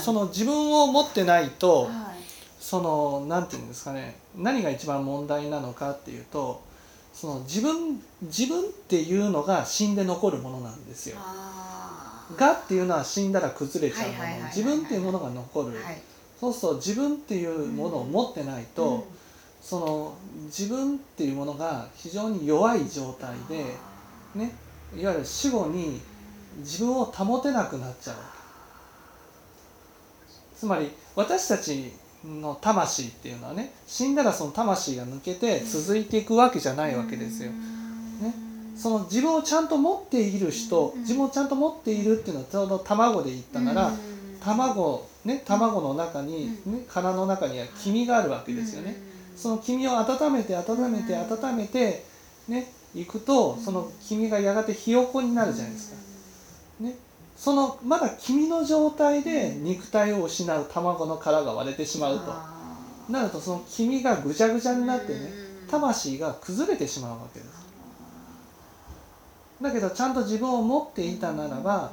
その自分を持ってないと、はい。そのなんていうんですかね何が一番問題なのかっていうとその自分自分っていうのが死んで残るものなんですよ。がっていうのは死んだら崩れちゃうもの。自分っていうものが残る、はい。そうすると自分っていうものを持ってないと、うん。その自分っていうものが非常に弱い状態で、ね、いわゆる死後に自分を保てなくなっちゃうつまり私たちの魂っていうのはね死んだらその魂が抜けて続いていくわけじゃないわけですよ。ね。その自分をちゃんと持っている人うん。自分をちゃんと持っているっていうのはちょうど卵で言ったなら、うん。卵ね卵の中に、ね、殻の中には黄身があるわけですよね。その黄身を温めて温めてうん。温めてねいくとその黄身がやがてひよこになるじゃないですか。ね、そのまだ黄身の状態で肉体を失う卵の殻が割れてしまうと。あなるとその黄身がぐちゃぐちゃになってねうん。魂が崩れてしまうわけです。だけどちゃんと自分を持っていたならば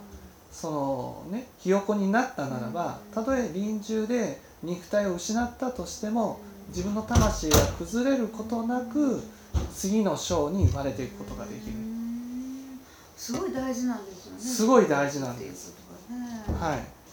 そのねひよこになったならばたとえ臨終で肉体を失ったとしても自分の魂が崩れることなく次の章に生まれていくことができる。うんすごい大事なんですよね。すごい大事なんです。いね。はい